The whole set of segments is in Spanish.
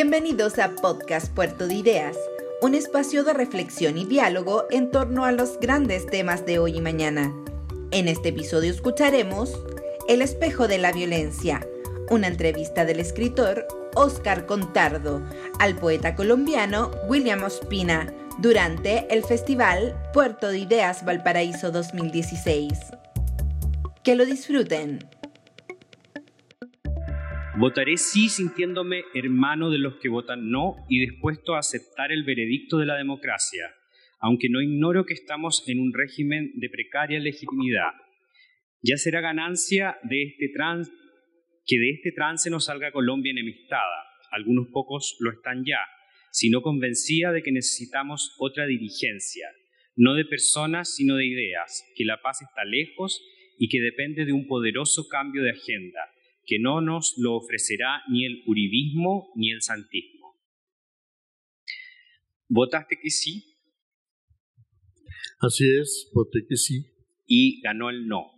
Bienvenidos a Podcast Puerto de Ideas, un espacio de reflexión y diálogo en torno a los grandes temas de hoy y mañana. En este episodio escucharemos El espejo de la violencia, una entrevista del escritor Oscar Contardo al poeta colombiano William Ospina durante el Festival Puerto de Ideas Valparaíso 2016. Que lo disfruten. Votaré sí sintiéndome hermano de los que votan no y dispuesto a aceptar el veredicto de la democracia, aunque no ignoro que estamos en un régimen de precaria legitimidad. Ya será ganancia de este trans que de este trance no salga Colombia enemistada, algunos pocos lo están ya, sino convencida de que necesitamos otra dirigencia, no de personas, sino de ideas, que la paz está lejos y que depende de un poderoso cambio de agenda, que no nos lo ofrecerá ni el uribismo ni el santismo. ¿Votaste que sí? Así es, voté que sí. Y ganó el no.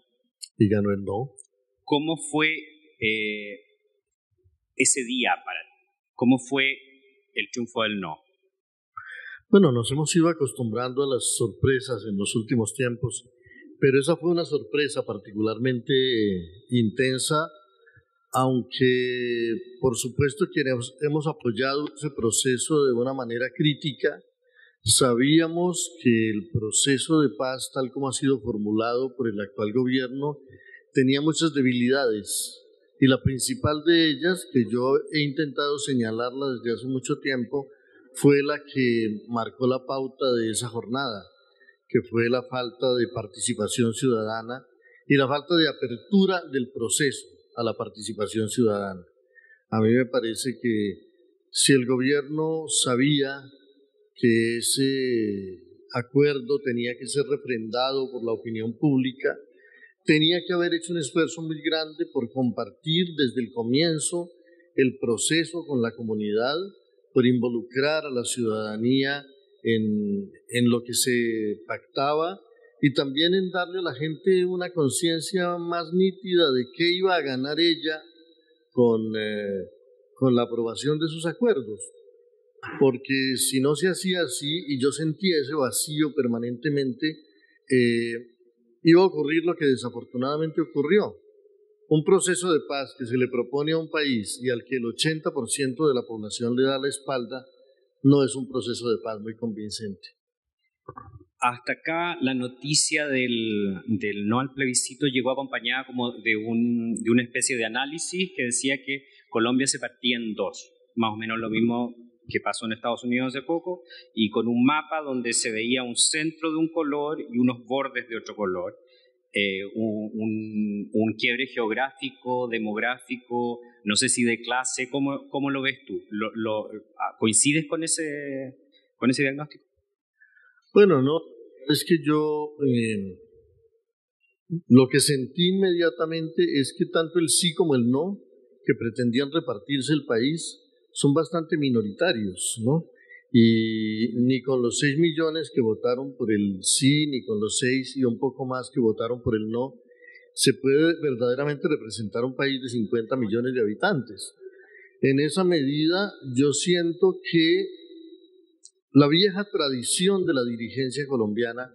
Y ganó el no. ¿Cómo fue eh, ese día para ti? ¿Cómo fue el triunfo del no? Bueno, nos hemos ido acostumbrando a las sorpresas en los últimos tiempos, pero esa fue una sorpresa particularmente intensa, aunque por supuesto quienes hemos apoyado ese proceso de una manera crítica, sabíamos que el proceso de paz tal como ha sido formulado por el actual gobierno tenía muchas debilidades. Y la principal de ellas, que yo he intentado señalarla desde hace mucho tiempo, fue la que marcó la pauta de esa jornada, que fue la falta de participación ciudadana y la falta de apertura del proceso a la participación ciudadana. A mí me parece que si el gobierno sabía que ese acuerdo tenía que ser refrendado por la opinión pública, tenía que haber hecho un esfuerzo muy grande por compartir desde el comienzo el proceso con la comunidad, por involucrar a la ciudadanía en, en lo que se pactaba y también en darle a la gente una conciencia más nítida de qué iba a ganar ella con, eh, con la aprobación de sus acuerdos. Porque si no se hacía así, y yo sentía ese vacío permanentemente, eh, iba a ocurrir lo que desafortunadamente ocurrió. Un proceso de paz que se le propone a un país y al que el 80% de la población le da la espalda, no es un proceso de paz muy convincente. Hasta acá la noticia del, no al plebiscito llegó acompañada como de, un, de una especie de análisis que decía que Colombia se partía en dos, más o menos lo mismo que pasó en Estados Unidos hace poco, y con un mapa donde se veía un centro de un color y unos bordes de otro color. Eh, un, un, quiebre geográfico, demográfico, no sé si de clase, ¿cómo, cómo lo ves tú? ¿Lo, lo, ah, coincides con ese, con ese diagnóstico? Bueno, no, es que yo eh, lo que sentí inmediatamente es que tanto el sí como el no, que pretendían repartirse el país, son bastante minoritarios, ¿no? Y ni con los 6 millones que votaron por el sí, ni con los 6 y un poco más que votaron por el no, se puede verdaderamente representar un país de 50 millones de habitantes. En esa medida, yo siento que la vieja tradición de la dirigencia colombiana,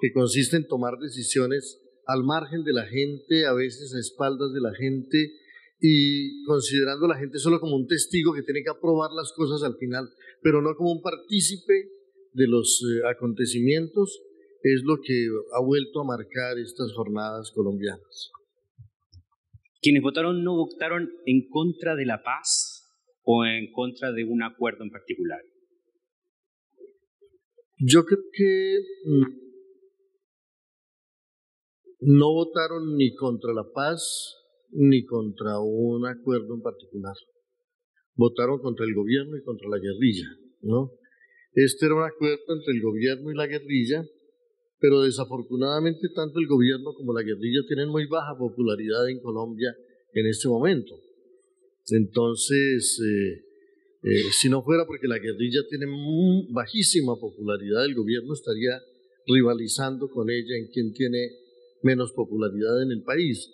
que consiste en tomar decisiones al margen de la gente, a veces a espaldas de la gente, y considerando a la gente solo como un testigo que tiene que aprobar las cosas al final, pero no como un partícipe de los eh, acontecimientos, es lo que ha vuelto a marcar estas jornadas colombianas. ¿Quienes votaron no votaron en contra de la paz o en contra de un acuerdo en particular? Yo creo que mm, no votaron ni contra la paz ni contra un acuerdo en particular. Votaron contra el gobierno y contra la guerrilla, ¿no? Este era un acuerdo entre el gobierno y la guerrilla, pero desafortunadamente tanto el gobierno como la guerrilla tienen muy baja popularidad en Colombia en este momento. Entonces, eh, eh, si no fuera porque la guerrilla tiene bajísima popularidad, el gobierno estaría rivalizando con ella en quien tiene menos popularidad en el país.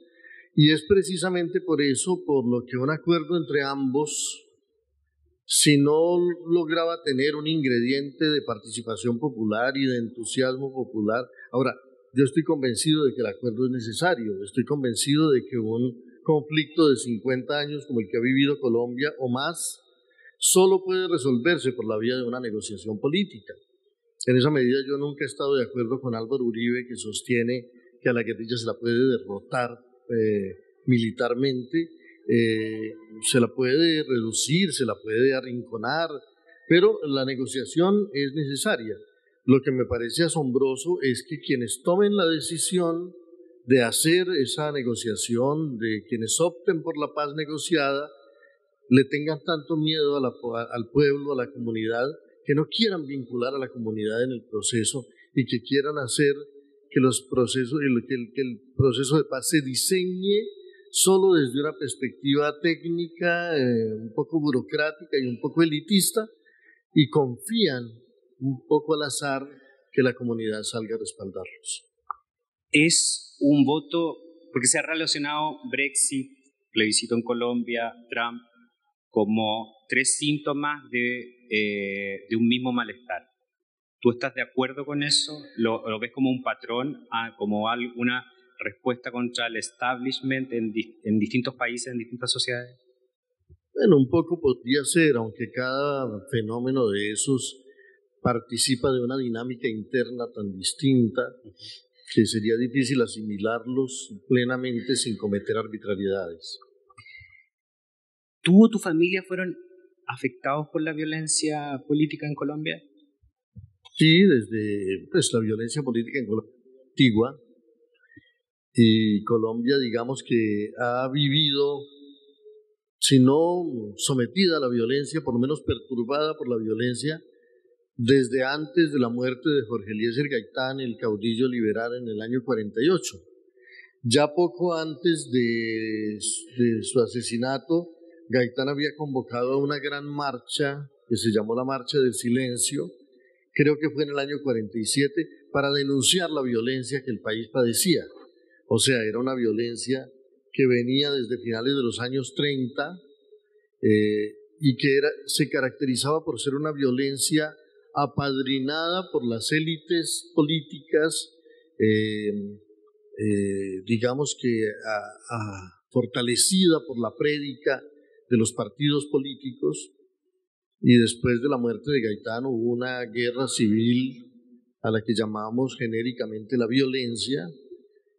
Y es precisamente por eso por lo que un acuerdo entre ambos si no lograba tener un ingrediente de participación popular y de entusiasmo popular. Ahora, yo estoy convencido de que el acuerdo es necesario, estoy convencido de que un conflicto de 50 años como el que ha vivido Colombia o más, solo puede resolverse por la vía de una negociación política. En esa medida yo nunca he estado de acuerdo con Álvaro Uribe que sostiene que a la guerrilla se la puede derrotar eh, militarmente eh, se la puede reducir, se la puede arrinconar, pero la negociación es necesaria. Lo que me parece asombroso es que quienes tomen la decisión de hacer esa negociación, de quienes opten por la paz negociada, le tengan tanto miedo al pueblo, a la comunidad, que no quieran vincular a la comunidad en el proceso y que quieran hacer que los procesos, que el proceso de paz se diseñe solo desde una perspectiva técnica, eh, un poco burocrática y un poco elitista, y confían un poco al azar que la comunidad salga a respaldarlos. Es un voto, porque se ha relacionado Brexit, plebiscito en Colombia, Trump, como tres síntomas de, eh, de un mismo malestar. ¿Tú estás de acuerdo con eso? ¿Lo, lo ves como un patrón, ah, como alguna respuesta contra el establishment en, en distintos países, en distintas sociedades? Bueno, un poco podría ser, aunque cada fenómeno de esos participa de una dinámica interna tan distinta que sería difícil asimilarlos plenamente sin cometer arbitrariedades. ¿Tú o tu familia fueron afectados por la violencia política en Colombia? Sí, desde pues, la violencia política en Colombia antigua, y Colombia, digamos que ha vivido, si no sometida a la violencia, por lo menos perturbada por la violencia, desde antes de la muerte de Jorge Eliezer Gaitán, el caudillo liberal en el año 48. Ya poco antes de, de su asesinato, Gaitán había convocado una gran marcha que se llamó la Marcha del Silencio, creo que fue en el año 47, para denunciar la violencia que el país padecía. O sea, era una violencia que venía desde finales de los años 30 eh, y que se caracterizaba por ser una violencia apadrinada por las élites políticas, eh, eh, digamos que fortalecida por la prédica de los partidos políticos. Y después de la muerte de Gaetano hubo una guerra civil a la que llamamos genéricamente la violencia,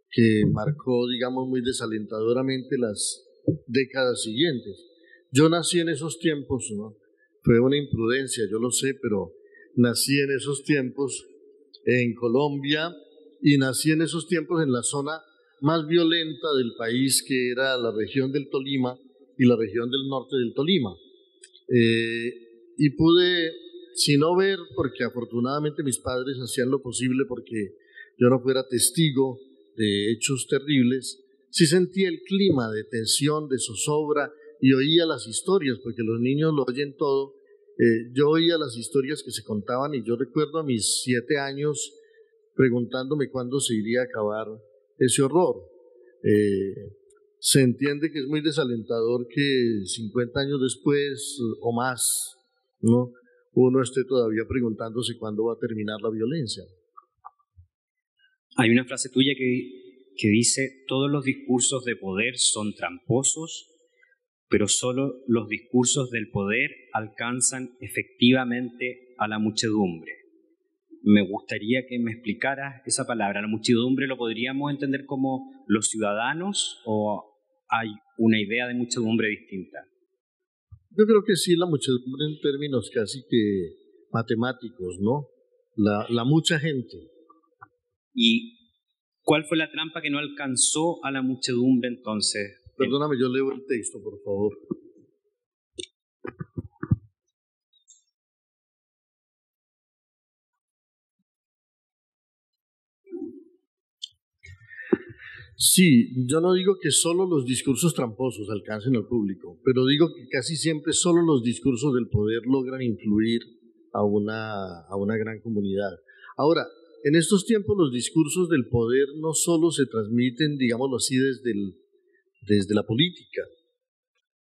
que marcó, digamos, muy desalentadoramente las décadas siguientes. Yo nací en esos tiempos. Fue una imprudencia, yo lo sé, pero nací en esos tiempos en Colombia y nací en esos tiempos en la zona más violenta del país, que era la región del Tolima y la región del norte del Tolima. Eh, y pude, si no ver, porque afortunadamente mis padres hacían lo posible porque yo no fuera testigo de hechos terribles, sí sentía el clima de tensión, de zozobra y oía las historias, porque los niños lo oyen todo. Eh, yo oía las historias que se contaban y yo recuerdo a mis siete años preguntándome cuándo se iría a acabar ese horror. Eh, se entiende que es muy desalentador que 50 años después o más, ¿no? uno esté todavía preguntándose cuándo va a terminar la violencia. Hay una frase tuya que, que dice, todos los discursos de poder son tramposos, pero solo los discursos del poder alcanzan efectivamente a la muchedumbre. Me gustaría que me explicaras esa palabra. ¿La muchedumbre lo podríamos entender como los ciudadanos o hay una idea de muchedumbre distinta? Yo creo que sí, la muchedumbre en términos casi que matemáticos, ¿no? La, la mucha gente. ¿Y cuál fue la trampa que no alcanzó a la muchedumbre entonces? Perdóname, yo leo el texto, por favor. Sí, yo no digo que solo los discursos tramposos alcancen al público, pero digo que casi siempre solo los discursos del poder logran influir a una, a una gran comunidad. Ahora, en estos tiempos los discursos del poder no solo se transmiten, digámoslo así, desde, desde la política,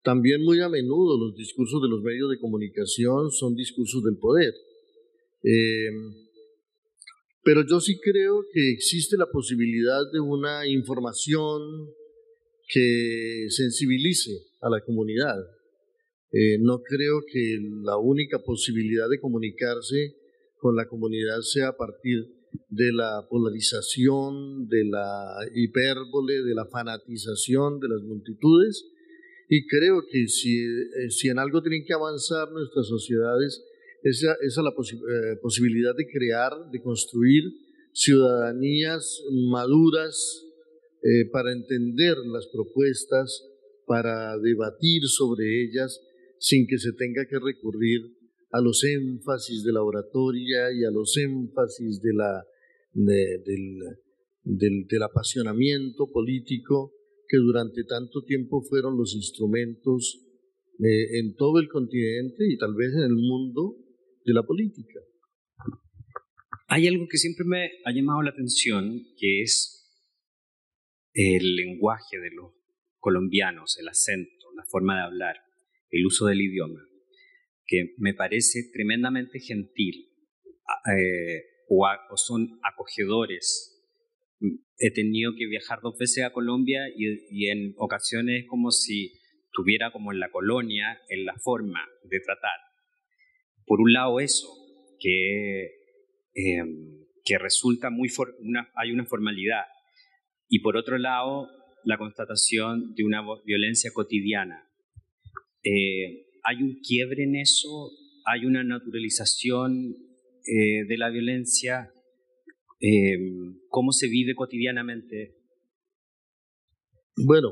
También muy a menudo los discursos de los medios de comunicación son discursos del poder. Eh, pero yo sí creo que existe la posibilidad de una información que sensibilice a la comunidad. Eh, no creo que la única posibilidad de comunicarse con la comunidad sea a partir de la polarización, de la hipérbole, de la fanatización de las multitudes. Y creo que si, eh, si en algo tienen que avanzar nuestras sociedades esa, es la eh, posibilidad de crear, de construir ciudadanías maduras eh, para entender las propuestas, para debatir sobre ellas sin que se tenga que recurrir a los énfasis de la oratoria y a los énfasis del apasionamiento político que durante tanto tiempo fueron los instrumentos eh, en todo el continente y tal vez en el mundo de la política. Hay algo que siempre me ha llamado la atención, que es el lenguaje de los colombianos, el acento, la forma de hablar, el uso del idioma, que me parece tremendamente gentil eh, o, son acogedores. He tenido que viajar dos veces a Colombia y, y en ocasiones como si estuviera como en la colonia, en la forma de tratar por un lado eso, que, em, que resulta muy, hay una formalidad, y por otro lado, la constatación de una violencia cotidiana. Eh, ¿Hay un quiebre en eso? ¿Hay una naturalización eh, de la violencia? Em, ¿Cómo se vive cotidianamente? Bueno,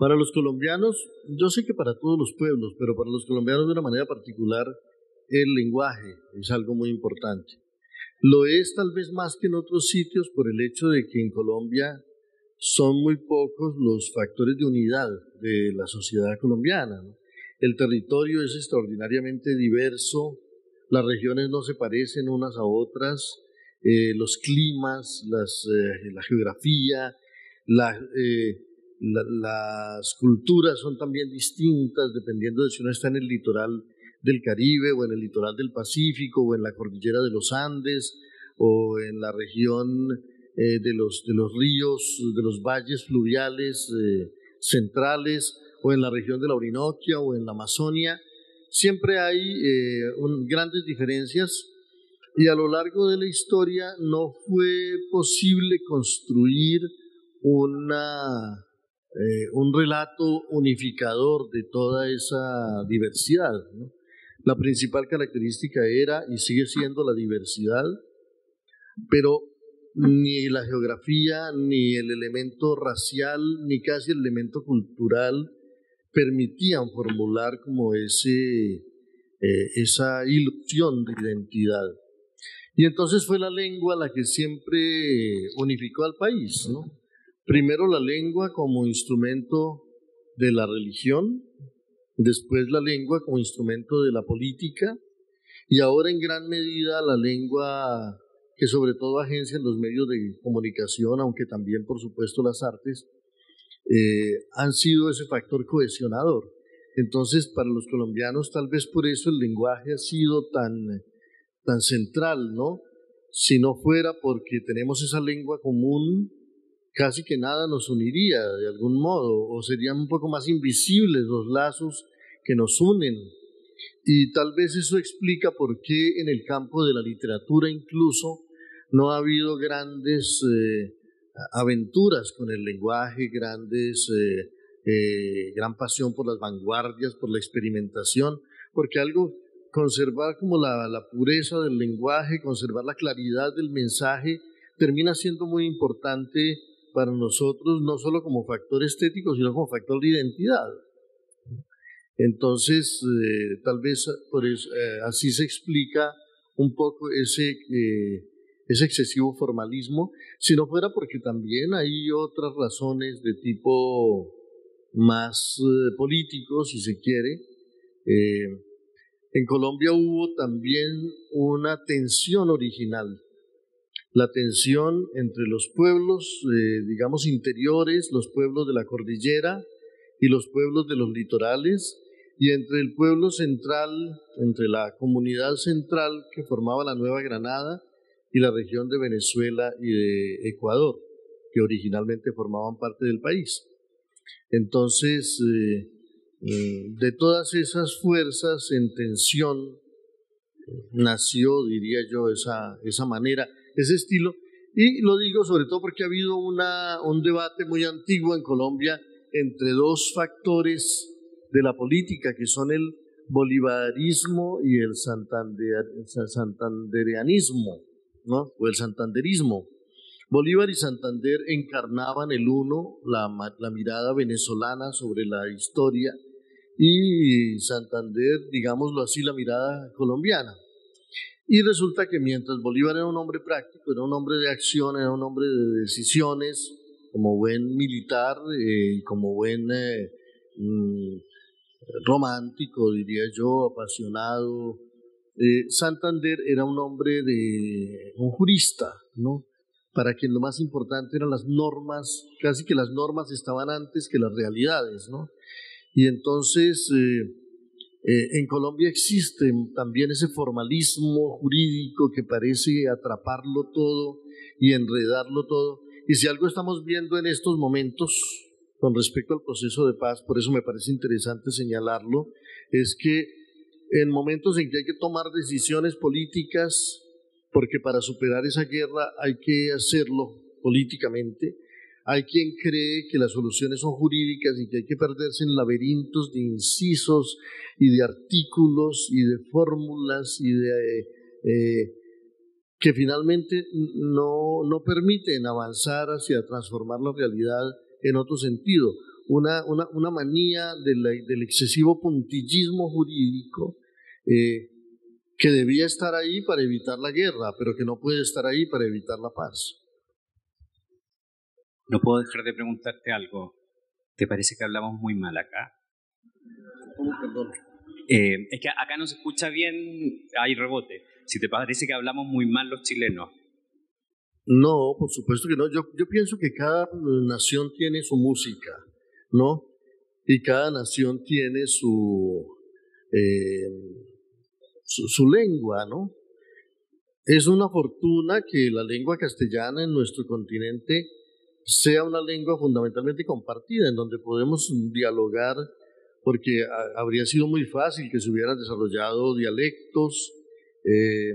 para los colombianos, yo sé que para todos los pueblos, pero para los colombianos de una manera particular, el lenguaje es algo muy importante. Lo es tal vez más que en otros sitios por el hecho de que en Colombia son muy pocos los factores de unidad de la sociedad colombiana. El territorio es extraordinariamente diverso, las regiones no se parecen unas a otras, eh, los climas, eh, la geografía, la, eh, las culturas son también distintas dependiendo de si uno está en el litoral del Caribe o en el litoral del Pacífico o en la cordillera de los Andes o en la región eh, de, los, de los ríos, de los valles fluviales eh, centrales o en la región de la Orinoquia o en la Amazonia. Siempre hay eh, grandes diferencias y a lo largo de la historia no fue posible construir una eh, un relato unificador de toda esa diversidad. La principal característica era y sigue siendo la diversidad, pero ni la geografía, ni el elemento racial, ni casi el elemento cultural permitían formular como ese, eh, esa ilusión de identidad. Y entonces fue la lengua la que siempre unificó al país, ¿no? Primero la lengua como instrumento de la religión, después la lengua como instrumento de la política y ahora en gran medida la lengua que sobre todo agencian los medios de comunicación, aunque también por supuesto las artes, eh, han sido ese factor cohesionador. Entonces, para los colombianos, tal vez por eso el lenguaje ha sido tan, tan central, ¿no? Si no fuera porque tenemos esa lengua común, casi que nada nos uniría de algún modo, o serían un poco más invisibles los lazos que nos unen. Y tal vez eso explica por qué en el campo de la literatura incluso no ha habido grandes eh, aventuras con el lenguaje, grandes, eh, eh, gran pasión por las vanguardias, por la experimentación, porque algo, conservar como la, la pureza del lenguaje, conservar la claridad del mensaje, termina siendo muy importante para nosotros no solo como factor estético, sino como factor de identidad. Entonces, eh, tal vez eh, así se explica un poco ese, eh, ese excesivo formalismo, si no fuera porque también hay otras razones de tipo más político, si se quiere. en Colombia hubo también una tensión original la tensión entre los pueblos, eh, digamos, interiores, los pueblos de la cordillera y los pueblos de los litorales, y entre el pueblo central, entre la comunidad central que formaba la Nueva Granada y la región de Venezuela y de Ecuador, que originalmente formaban parte del país. Entonces, eh, eh, de todas esas fuerzas en tensión, nació, diría yo, esa, esa manera, ese estilo. Y lo digo sobre todo porque ha habido una, un debate muy antiguo en Colombia entre dos factores de la política, que son el bolivarismo y el santandereanismo, ¿no? o el santanderismo. Bolívar y Santander encarnaban el uno la, la mirada venezolana sobre la historia y Santander, digámoslo así, la mirada colombiana. Y resulta que mientras Bolívar era un hombre práctico, era un hombre de acción, era un hombre de decisiones, como buen militar eh, y como buen eh, mm, romántico, diría yo, apasionado, eh, Santander era un hombre de un jurista, ¿no? Para quien lo más importante eran las normas, casi que las normas estaban antes que las realidades, ¿no? Y entonces eh, en Colombia existe también ese formalismo jurídico que parece atraparlo todo y enredarlo todo. Y si algo estamos viendo en estos momentos con respecto al proceso de paz, por eso me parece interesante señalarlo, es que en momentos en que hay que tomar decisiones políticas, porque para superar esa guerra hay que hacerlo políticamente, hay quien cree que las soluciones son jurídicas y que hay que perderse en laberintos de incisos y de artículos y de fórmulas y de eh, que finalmente no, no permiten avanzar hacia transformar la realidad en otro sentido. Una, una, una manía del excesivo puntillismo jurídico eh, que debía estar ahí para evitar la guerra, pero que no puede estar ahí para evitar la paz. No puedo dejar de preguntarte algo. ¿Te parece que hablamos muy mal acá? perdón? Eh, es que acá no se escucha bien, hay rebote. Si te parece que hablamos muy mal los chilenos. No, por supuesto que no. Yo, yo pienso que cada nación tiene su música, ¿no? Y cada nación tiene su, eh, su, su lengua, ¿no? Es una fortuna que la lengua castellana en nuestro continente sea una lengua fundamentalmente compartida, en donde podemos dialogar, porque habría sido muy fácil que se hubieran desarrollado dialectos eh,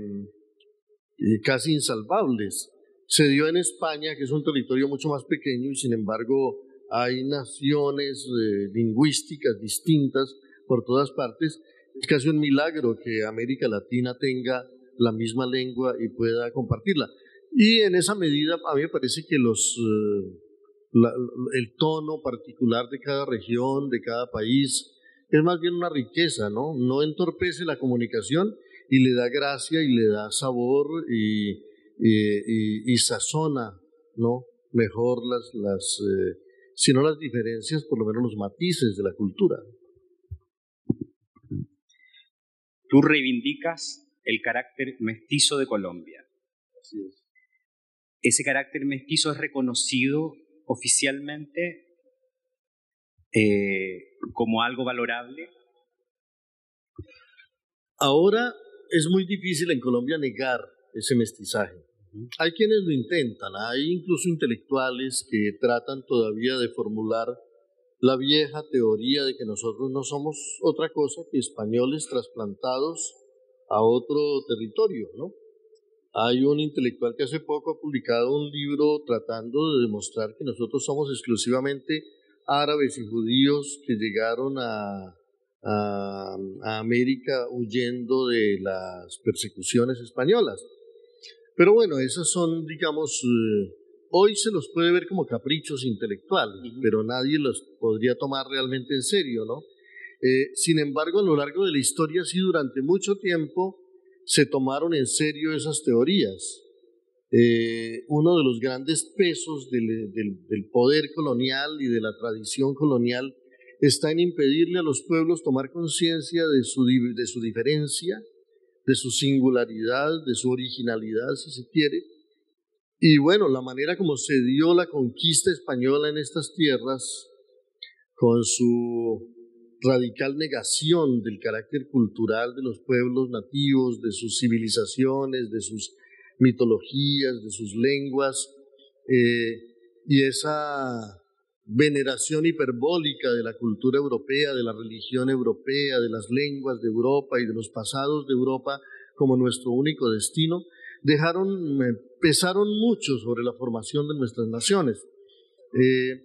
casi insalvables. Se dio en España, que es un territorio mucho más pequeño, y sin embargo hay naciones eh, lingüísticas distintas por todas partes. Es casi un milagro que América Latina tenga la misma lengua y pueda compartirla. Y en esa medida a mí me parece que los, eh, el tono particular de cada región, de cada país, es más bien una riqueza, ¿no? No entorpece la comunicación y le da gracia y le da sabor y, y, sazona, ¿no? Mejor las, las eh, si no las diferencias, por lo menos los matices de la cultura. Tú reivindicas el carácter mestizo de Colombia. Así es ese carácter mestizo es reconocido oficialmente eh, como algo valorable? Ahora es muy difícil en Colombia negar ese mestizaje. Hay quienes lo intentan, hay incluso intelectuales que tratan todavía de formular la vieja teoría de que nosotros no somos otra cosa que españoles trasplantados a otro territorio, ¿no? Hay un intelectual que hace poco ha publicado un libro tratando de demostrar que nosotros somos exclusivamente árabes y judíos que llegaron a, a, América huyendo de las persecuciones españolas. Pero bueno, esas son, digamos, eh, hoy se los puede ver como caprichos intelectuales, pero nadie los podría tomar realmente en serio, ¿no? Eh, sin embargo, a lo largo de la historia, sí, durante mucho tiempo, se tomaron en serio esas teorías. Eh, uno de los grandes pesos del, poder colonial y de la tradición colonial está en impedirle a los pueblos tomar conciencia de su, de su diferencia, de su singularidad, de su originalidad, si se quiere. Y bueno, la manera como se dio la conquista española en estas tierras con su radical negación del carácter cultural de los pueblos nativos, de sus civilizaciones, de sus mitologías, de sus lenguas, eh, y esa veneración hiperbólica de la cultura europea, de la religión europea, de las lenguas de Europa y de los pasados de Europa como nuestro único destino, dejaron, eh, pesaron mucho sobre la formación de nuestras naciones. Eh,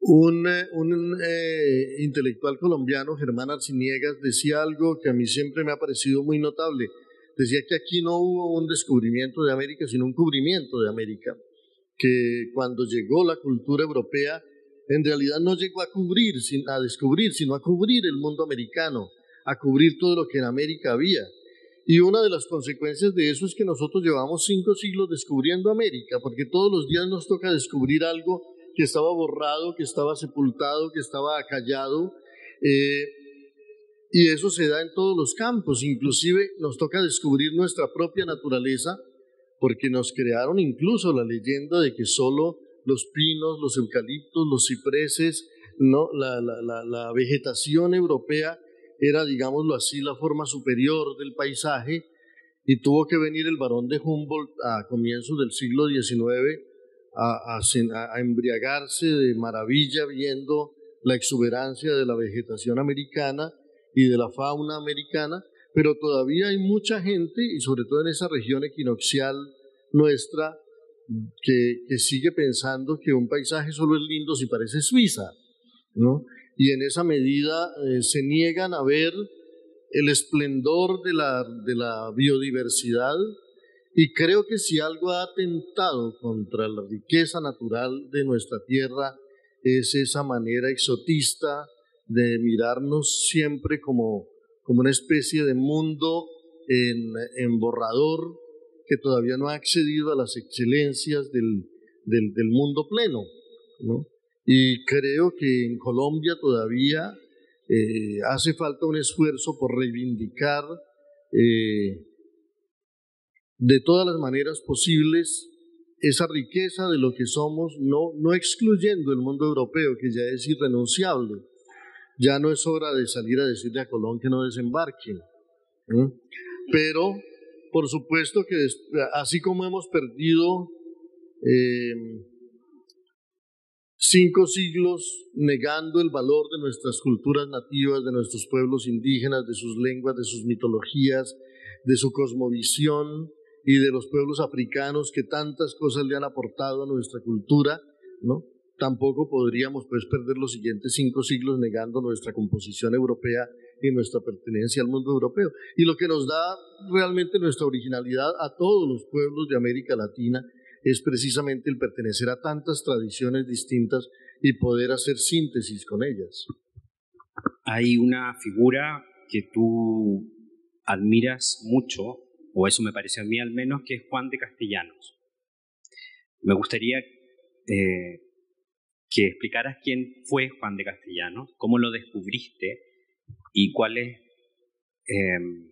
un, un eh, intelectual colombiano, Germán Arciniegas, decía algo que a mí siempre me ha parecido muy notable. Decía que aquí no hubo un descubrimiento de América, sino un cubrimiento de América. Que cuando llegó la cultura europea, en realidad no llegó a cubrir, a descubrir, sino a cubrir el mundo americano, a cubrir todo lo que en América había. Y una de las consecuencias de eso es que nosotros llevamos cinco siglos descubriendo América, porque todos los días nos toca descubrir algo que estaba borrado, que estaba sepultado, que estaba acallado. Eh, y eso se da en todos los campos, inclusive nos toca descubrir nuestra propia naturaleza, porque nos crearon incluso la leyenda de que solo los pinos, los eucaliptos, los cipreses, no, la, la, la vegetación europea era, digámoslo así, la forma superior del paisaje y tuvo que venir el barón de Humboldt a comienzos del siglo XIX a, embriagarse de maravilla viendo la exuberancia de la vegetación americana y de la fauna americana, pero todavía hay mucha gente, y sobre todo en esa región equinoccial nuestra, que, que sigue pensando que un paisaje solo es lindo si parece Suiza, ¿no? y en esa medida eh, se niegan a ver el esplendor de la, de la biodiversidad y creo que si algo ha atentado contra la riqueza natural de nuestra tierra es esa manera exotista de mirarnos siempre como, como una especie de mundo en, borrador que todavía no ha accedido a las excelencias del, del, del mundo pleno. ¿no? Y creo que en Colombia todavía eh, hace falta un esfuerzo por reivindicar eh, de todas las maneras posibles esa riqueza de lo que somos, no, no excluyendo el mundo europeo, que ya es irrenunciable. Ya no es hora de salir a decirle a Colón que no desembarque. Pero, por supuesto que así como hemos perdido eh, cinco siglos negando el valor de nuestras culturas nativas, de nuestros pueblos indígenas, de sus lenguas, de sus mitologías, de su cosmovisión y de los pueblos africanos que tantas cosas le han aportado a nuestra cultura, ¿no? Tampoco podríamos pues perder los siguientes cinco siglos negando nuestra composición europea y nuestra pertenencia al mundo europeo. Y lo que nos da realmente nuestra originalidad a todos los pueblos de América Latina es precisamente el pertenecer a tantas tradiciones distintas y poder hacer síntesis con ellas. Hay una figura que tú admiras mucho, o eso me parece a mí al menos, que es Juan de Castellanos. Me gustaría eh, que explicaras quién fue Juan de Castellanos, cómo lo descubriste y cuál es, em,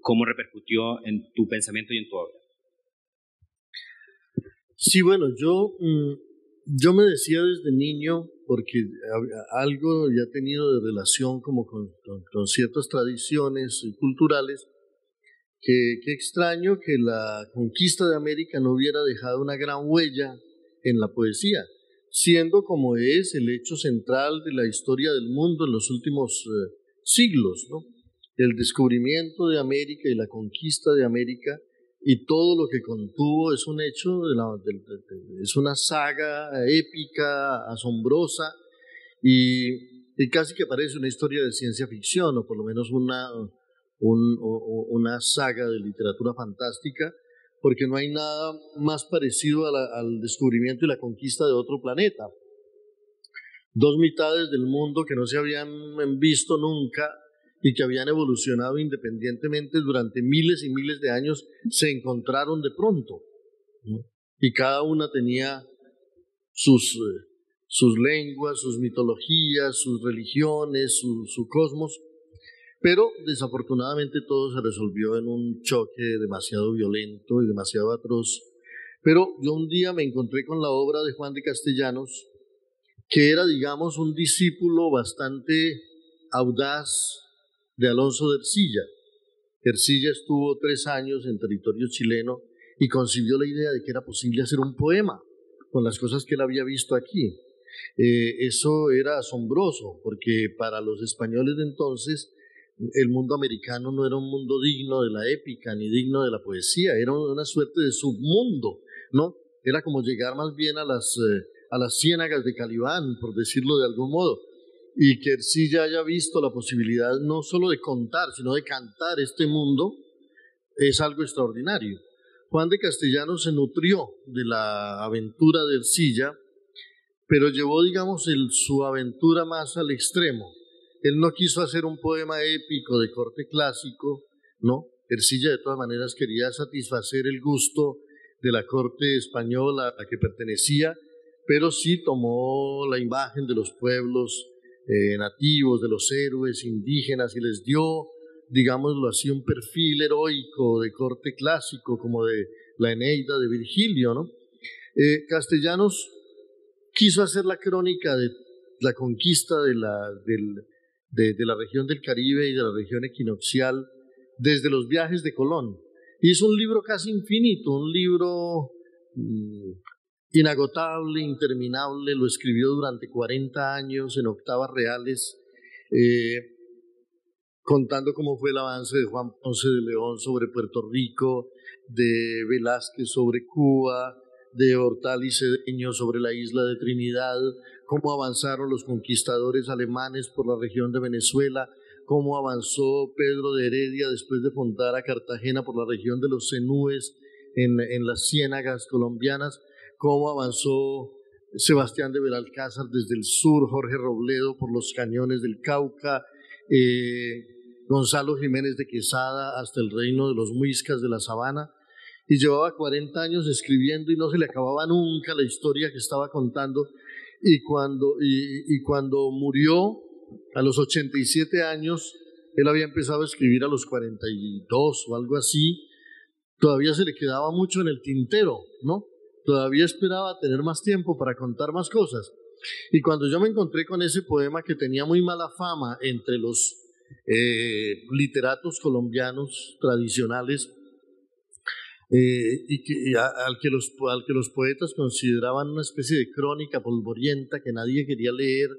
cómo repercutió en tu pensamiento y en tu obra. Sí, bueno, yo, mm, yo me decía desde niño, porque algo ya he tenido de relación como con, ciertas tradiciones culturales, que, extraño que la conquista de América no hubiera dejado una gran huella en la poesía, siendo como es el hecho central de la historia del mundo en los últimos eh, siglos, ¿no? El descubrimiento de América y la conquista de América y todo lo que contuvo es un hecho, es una saga épica, asombrosa y, casi que parece una historia de ciencia ficción o por lo menos una, una saga de literatura fantástica, porque no hay nada más parecido al descubrimiento y la conquista de otro planeta. Dos mitades del mundo que no se habían visto nunca y que habían evolucionado independientemente durante miles y miles de años, se encontraron de pronto. Y cada una tenía sus, eh, sus lenguas, sus mitologías, sus religiones, su cosmos, pero desafortunadamente todo se resolvió en un choque demasiado violento y demasiado atroz. Pero yo un día me encontré con la obra de Juan de Castellanos que era, digamos, un discípulo bastante audaz de Alonso de Ercilla. Ercilla estuvo tres años en territorio chileno y concibió la idea de que era posible hacer un poema con las cosas que él había visto aquí. Eh, eso era asombroso, porque para los españoles de entonces el mundo americano no era un mundo digno de la épica ni digno de la poesía, era una suerte de submundo, ¿no? Era como llegar más bien a las, eh, a las ciénagas de Calibán, por decirlo de algún modo, y que sí ya haya visto la posibilidad no solo de contar, sino de cantar este mundo, es algo extraordinario. Juan de Castellanos se nutrió de la aventura de Ercilla, pero llevó, digamos, su aventura más al extremo. Él no quiso hacer un poema épico de corte clásico, ¿no? Ercilla de todas maneras quería satisfacer el gusto de la corte española a la que pertenecía, pero sí tomó la imagen de los pueblos eh, nativos, de los héroes indígenas y les dio digámoslo así, un perfil heroico de corte clásico, como de la Eneida de Virgilio, ¿no? Eh, Castellanos quiso hacer la crónica de la conquista de la, de, la región del Caribe y de la región equinoccial desde los viajes de Colón. Hizo un libro casi infinito, un libro mm, inagotable, interminable, lo escribió durante 40 años en octavas reales. Eh, contando cómo fue el avance de Juan Ponce de León sobre Puerto Rico, de Velázquez sobre Cuba, de Hortal y Cedeño sobre la isla de Trinidad, cómo avanzaron los conquistadores alemanes por la región de Venezuela, cómo avanzó Pedro de Heredia después de fundar a Cartagena por la región de los Cenúes en, en las ciénagas colombianas, cómo avanzó Sebastián de Belalcázar desde el sur, Jorge Robledo por los cañones del Cauca, eh, Gonzalo Jiménez de Quesada hasta el reino de los Muiscas de la Sabana, y llevaba 40 años escribiendo y no se le acababa nunca la historia que estaba contando. Y cuando, y, cuando murió a los 87 años, él había empezado a escribir a los 42 o algo así, todavía se le quedaba mucho en el tintero, ¿no? Todavía esperaba tener más tiempo para contar más cosas. Y cuando yo me encontré con ese poema que tenía muy mala fama entre los eh, literatos colombianos tradicionales eh, y, que, al, que los, al que los poetas consideraban una especie de crónica polvorienta que nadie quería leer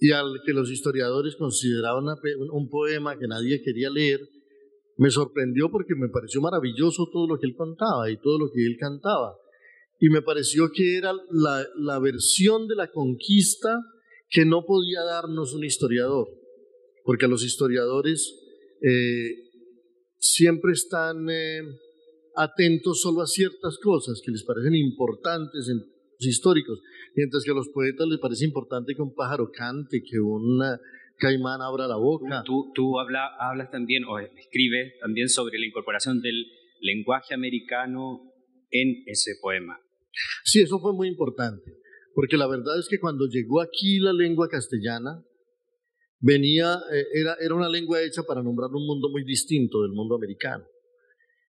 y al que los historiadores consideraban un poema que nadie quería leer, me sorprendió porque me pareció maravilloso todo lo que él contaba y todo lo que él cantaba. Y me pareció que era la, la versión de la conquista que no podía darnos un historiador porque los historiadores eh, siempre están eh, atentos solo a ciertas cosas que les parecen importantes en los históricos, mientras que a los poetas les parece importante que un pájaro cante, que un caimán abra la boca. Tú, tú habla, hablas también, o escribes también sobre la incorporación del lenguaje americano en ese poema. Sí, eso fue muy importante, porque la verdad es que cuando llegó aquí la lengua castellana, venía, eh, era, era una lengua hecha para nombrar un mundo muy distinto del mundo americano.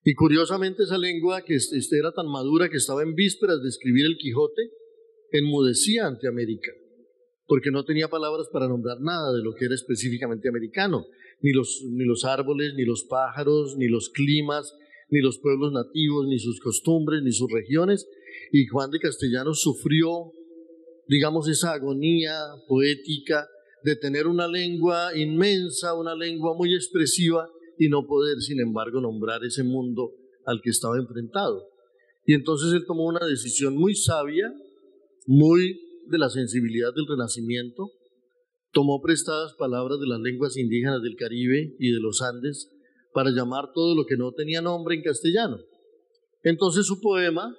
Y curiosamente esa lengua que este, era tan madura que estaba en vísperas de escribir el Quijote, enmudecía ante América, porque no tenía palabras para nombrar nada de lo que era específicamente americano, ni los, ni los árboles, ni los pájaros, ni los climas, ni los pueblos nativos, ni sus costumbres, ni sus regiones. Y Juan de Castellanos sufrió, digamos, esa agonía poética de tener una lengua inmensa, una lengua muy expresiva y no poder, sin embargo, nombrar ese mundo al que estaba enfrentado. Y entonces él tomó una decisión muy sabia, muy de la sensibilidad del Renacimiento, tomó prestadas palabras de las lenguas indígenas del Caribe y de los Andes para llamar todo lo que no tenía nombre en castellano. Entonces su poema,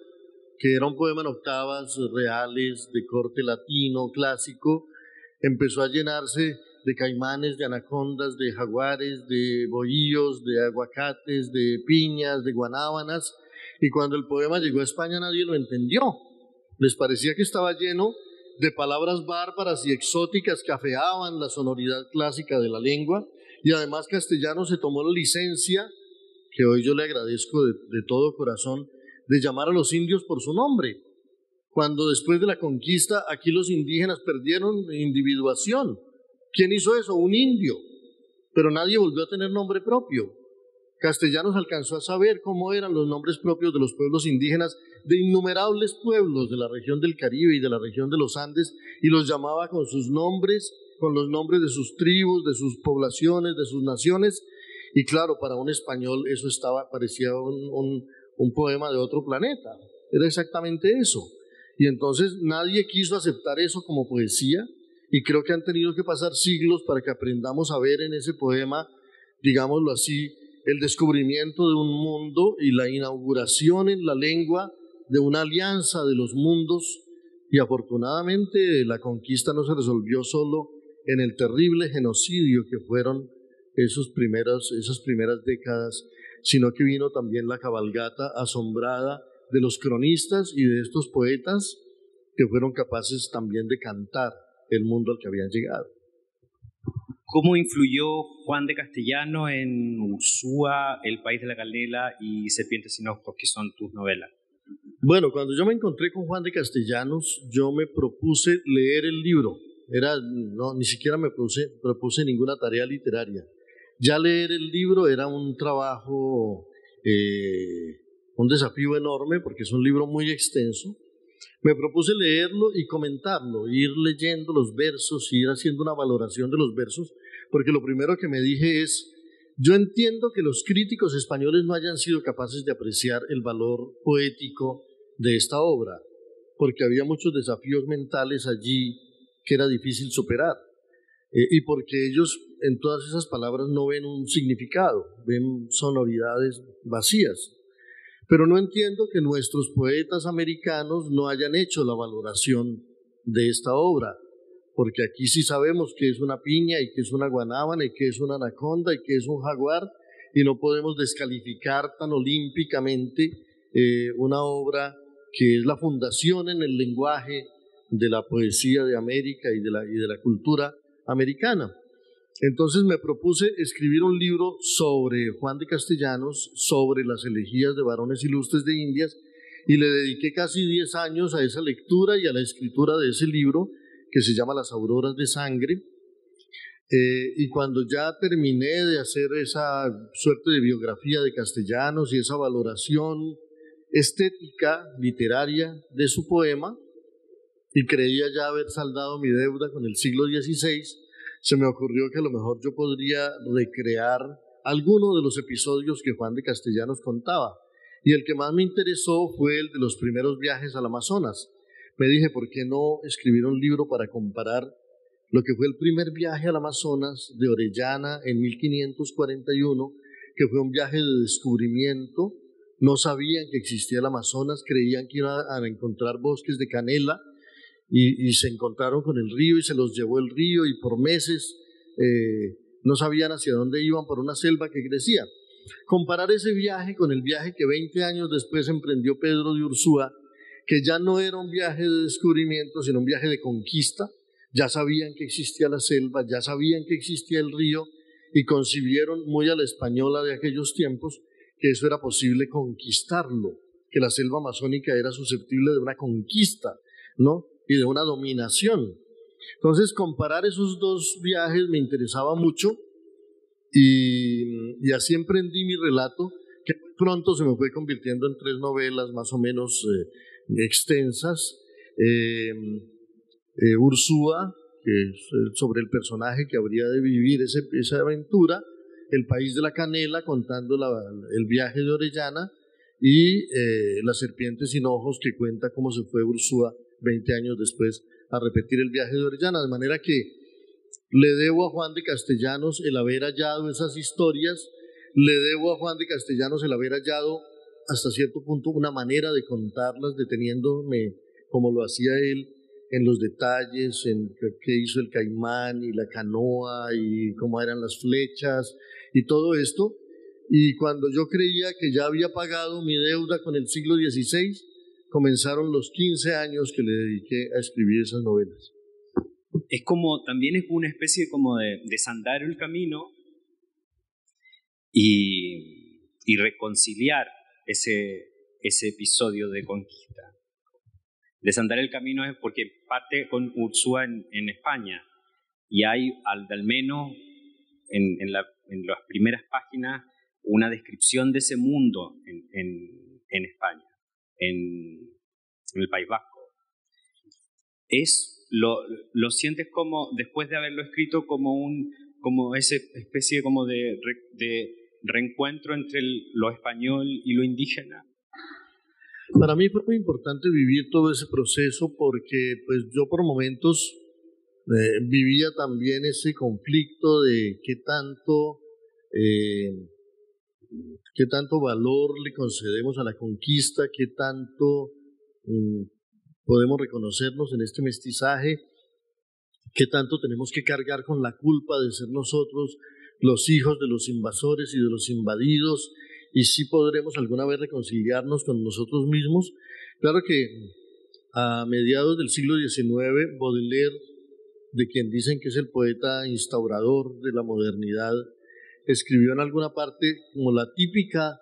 que era un poema en octavas reales, de corte latino, clásico, empezó a llenarse de caimanes, de anacondas, de jaguares, de bohíos, de aguacates, de piñas, de guanábanas. Y cuando el poema llegó a España nadie lo entendió. Les parecía que estaba lleno de palabras bárbaras y exóticas que afeaban la sonoridad clásica de la lengua. Y además castellano se tomó la licencia, que hoy yo le agradezco de, de todo corazón, de llamar a los indios por su nombre. cuando después de la conquista aquí los indígenas perdieron individuación. ¿Quién hizo eso? Un indio. Pero nadie volvió a tener nombre propio. Castellanos alcanzó a saber cómo eran los nombres propios de los pueblos indígenas de innumerables pueblos de la región del Caribe y de la región de los Andes y los llamaba con sus nombres, con los nombres de sus tribus, de sus poblaciones, de sus naciones. Y claro, para un español eso estaba, parecía un, un poema de otro planeta. Era exactamente eso. Y entonces nadie quiso aceptar eso como poesía y creo que han tenido que pasar siglos para que aprendamos a ver en ese poema, digámoslo así, el descubrimiento de un mundo y la inauguración en la lengua de una alianza de los mundos. Y afortunadamente la conquista no se resolvió solo en el terrible genocidio que fueron esos primeros, esas primeras décadas, sino que vino también la cabalgata asombrada de los cronistas y de estos poetas que fueron capaces también de cantar el mundo al que habían llegado. ¿Cómo influyó Juan de Castellano en Ursúa, El País de la Canela y Serpientes sin Ojos, que son tus novelas? Bueno, cuando yo me encontré con Juan de Castellanos, yo me propuse leer el libro. Era, no, ni siquiera me propuse, propuse ninguna tarea literaria. Ya leer el libro era un trabajo eh, un desafío enorme porque es un libro muy extenso. Me propuse leerlo y comentarlo, ir leyendo los versos, ir haciendo una valoración de los versos, porque lo primero que me dije es, yo entiendo que los críticos españoles no hayan sido capaces de apreciar el valor poético de esta obra, porque había muchos desafíos mentales allí que era difícil superar, eh, y porque ellos en todas esas palabras no ven un significado, ven sonoridades vacías. Pero no entiendo que nuestros poetas americanos no hayan hecho la valoración de esta obra, porque aquí sí sabemos que es una piña y que es una guanábana y que es una anaconda y que es un jaguar, y no podemos descalificar tan olímpicamente eh, una obra que es la fundación en el lenguaje de la poesía de América y de la, y de la cultura americana. Entonces me propuse escribir un libro sobre Juan de Castellanos, sobre las elegías de varones ilustres de Indias, y le dediqué casi 10 años a esa lectura y a la escritura de ese libro que se llama Las Auroras de Sangre. Eh, y cuando ya terminé de hacer esa suerte de biografía de Castellanos y esa valoración estética, literaria de su poema, y creía ya haber saldado mi deuda con el siglo XVI, se me ocurrió que a lo mejor yo podría recrear alguno de los episodios que Juan de Castellanos contaba. Y el que más me interesó fue el de los primeros viajes al Amazonas. Me dije, ¿por qué no escribir un libro para comparar lo que fue el primer viaje al Amazonas de Orellana en 1541, que fue un viaje de descubrimiento? No sabían que existía el Amazonas, creían que iban a encontrar bosques de canela y, se encontraron con el río y se los llevó el río y por meses eh, no sabían hacia dónde iban por una selva que crecía. Comparar ese viaje con el viaje que 20 años después emprendió Pedro de Ursúa, que ya no era un viaje de descubrimiento, sino un viaje de conquista, ya sabían que existía la selva, ya sabían que existía el río y concibieron muy a la española de aquellos tiempos que eso era posible conquistarlo, que la selva amazónica era susceptible de una conquista, ¿no? Y de una dominación. Entonces, comparar esos dos viajes me interesaba mucho y, así emprendí mi relato, que pronto se me fue convirtiendo en tres novelas más o menos eh, extensas. Em, eh, Ursúa, que es sobre el personaje que habría de vivir esa aventura, El País de la Canela, contando el viaje de Orellana, y eh, La Serpiente sin Ojos, que cuenta cómo se fue Ursúa 20 años después a repetir el viaje de Orellana, de manera que le debo a Juan de Castellanos el haber hallado esas historias, le debo a Juan de Castellanos el haber hallado hasta cierto punto una manera de contarlas, deteniéndome como lo hacía él en los detalles, en qué hizo el caimán y la canoa y cómo eran las flechas y todo esto. Y cuando yo creía que ya había pagado mi deuda con el siglo XVI, comenzaron los 15 años que le dediqué a escribir esas novelas. Es como, también es una especie como de desandar el camino y, reconciliar ese, ese episodio de conquista. Desandar el camino es porque parte con Ursúa en, España y hay al, menos en, en, las primeras páginas una descripción de ese mundo en, España, en, el País Vasco. Es, lo, lo sientes como, después de haberlo escrito, como, un, como esa especie como de, de reencuentro entre lo español y lo indígena. Para mí fue muy importante vivir todo ese proceso porque pues yo por momentos eh, vivía también ese conflicto de qué tanto, eh, qué tanto valor le concedemos a la conquista, qué tanto mm, podemos reconocernos en este mestizaje, qué tanto tenemos que cargar con la culpa de ser nosotros los hijos de los invasores y de los invadidos, y si podremos alguna vez reconciliarnos con nosotros mismos. Claro que a mediados del siglo XIX, Baudelaire, de quien dicen que es el poeta instaurador de la modernidad, escribió en alguna parte como la típica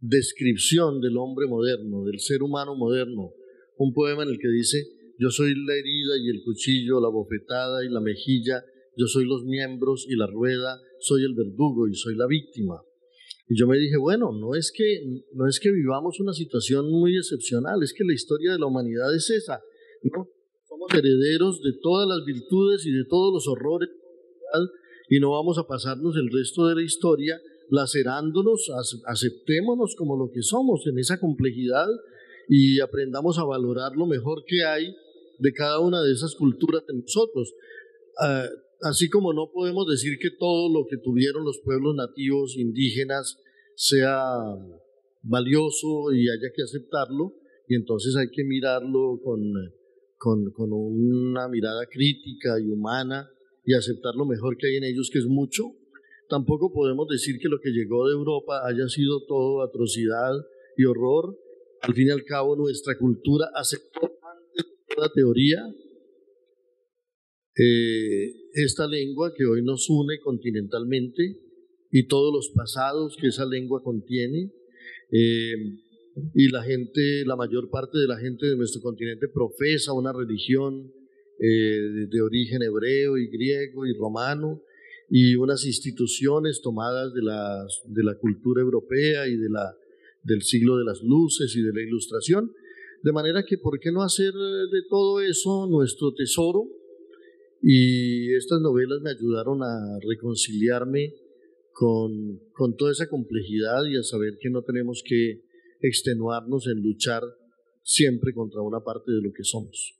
descripción del hombre moderno, del ser humano moderno, un poema en el que dice, yo soy la herida y el cuchillo, la bofetada y la mejilla, yo soy los miembros y la rueda, soy el verdugo y soy la víctima. Y yo me dije, bueno, no es que, no es que vivamos una situación muy excepcional, es que la historia de la humanidad es esa. ¿no? Somos herederos de todas las virtudes y de todos los horrores y no vamos a pasarnos el resto de la historia lacerándonos, aceptémonos como lo que somos en esa complejidad y aprendamos a valorar lo mejor que hay de cada una de esas culturas de nosotros. Ah, Así como no podemos decir que todo lo que tuvieron los pueblos nativos indígenas sea valioso y haya que aceptarlo, y entonces hay que mirarlo con, con, con una mirada crítica y humana y aceptar lo mejor que hay en ellos, que es mucho. Tampoco podemos decir que lo que llegó de Europa haya sido todo atrocidad y horror. Al fin y al cabo, nuestra cultura aceptó antes toda teoría eh, esta lengua que hoy nos une continentalmente y todos los pasados que esa lengua contiene. Eh, y la gente, la mayor parte de la gente de nuestro continente profesa una religión eh, de origen hebreo y griego y romano y unas instituciones tomadas de, las, de la cultura europea y de la, del siglo de las luces y de la ilustración. De manera que, ¿por qué no hacer de todo eso nuestro tesoro? Y estas novelas me ayudaron a reconciliarme con, con toda esa complejidad y a saber que no tenemos que extenuarnos en luchar siempre contra una parte de lo que somos.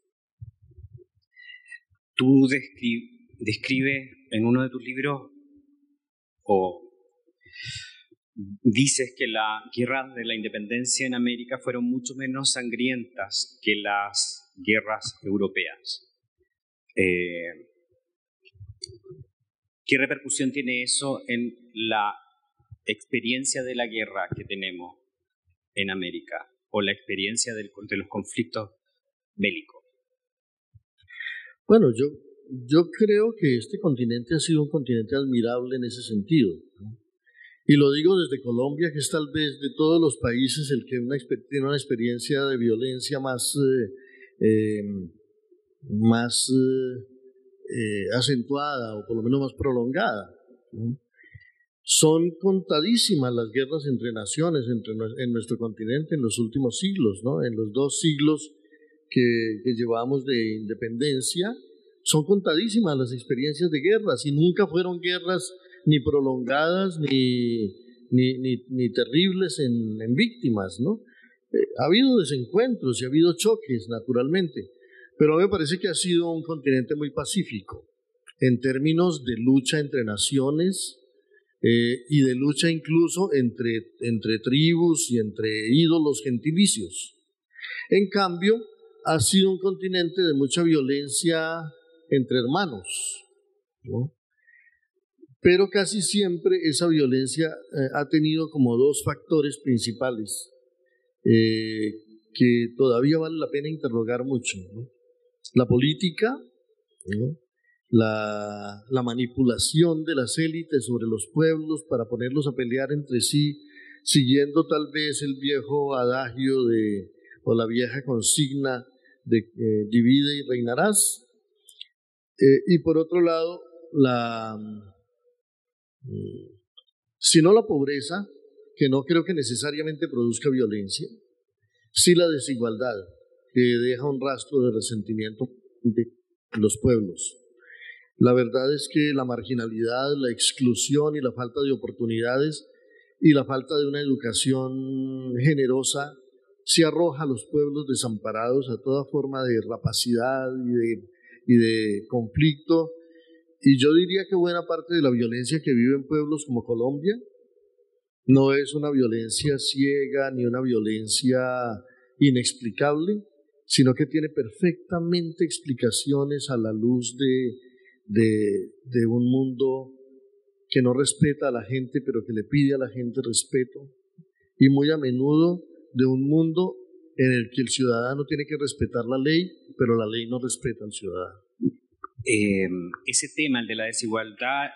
Tú describes en uno de tus libros o dices que las guerras de la independencia en América fueron mucho menos sangrientas que las guerras europeas. Eh, ¿Qué repercusión tiene eso en la experiencia de la guerra que tenemos en América o la experiencia de los conflictos bélicos? Bueno, yo, yo creo que este continente ha sido un continente admirable en ese sentido. Y lo digo desde Colombia, que es tal vez de todos los países el que tiene una experiencia de violencia más eh, eh, más eh, eh, acentuada o por lo menos más prolongada. Son contadísimas las guerras entre naciones entre, en nuestro continente en los últimos siglos, ¿no? en los dos siglos que, llevamos de independencia, son contadísimas las experiencias de guerras y nunca fueron guerras ni prolongadas ni, ni, ni, terribles en, en, víctimas. ¿no? Eh, ha habido desencuentros y ha habido choques, naturalmente, pero a mí me parece que ha sido un continente muy pacífico en términos de lucha entre naciones eh, y de lucha incluso entre, entre tribus y entre ídolos gentilicios. En cambio, ha sido un continente de mucha violencia entre hermanos. Pero casi siempre esa violencia eh, ha tenido como dos factores principales eh, que todavía vale la pena interrogar mucho. ¿no? la política, la, la, manipulación de las élites sobre los pueblos para ponerlos a pelear entre sí, siguiendo tal vez el viejo adagio de, o la vieja consigna eh, divide y reinarás. Eh, y por otro lado, la, mm, si no la pobreza, que no creo que necesariamente produzca violencia, si la desigualdad, que deja un rastro de resentimiento de los pueblos. La verdad es que la marginalidad, la exclusión y la falta de oportunidades y la falta de una educación generosa se arroja a los pueblos desamparados a toda forma de rapacidad y de, y de conflicto. Y yo diría que buena parte de la violencia que vive en pueblos como Colombia no es una violencia ciega ni una violencia inexplicable, sino que tiene perfectamente explicaciones a la luz de, de, de un mundo que no respeta a la gente, pero que le pide a la gente respeto, y muy a menudo de un mundo en el que el ciudadano tiene que respetar la ley, pero la ley no respeta al ciudadano. Eh, ese tema, el de la desigualdad,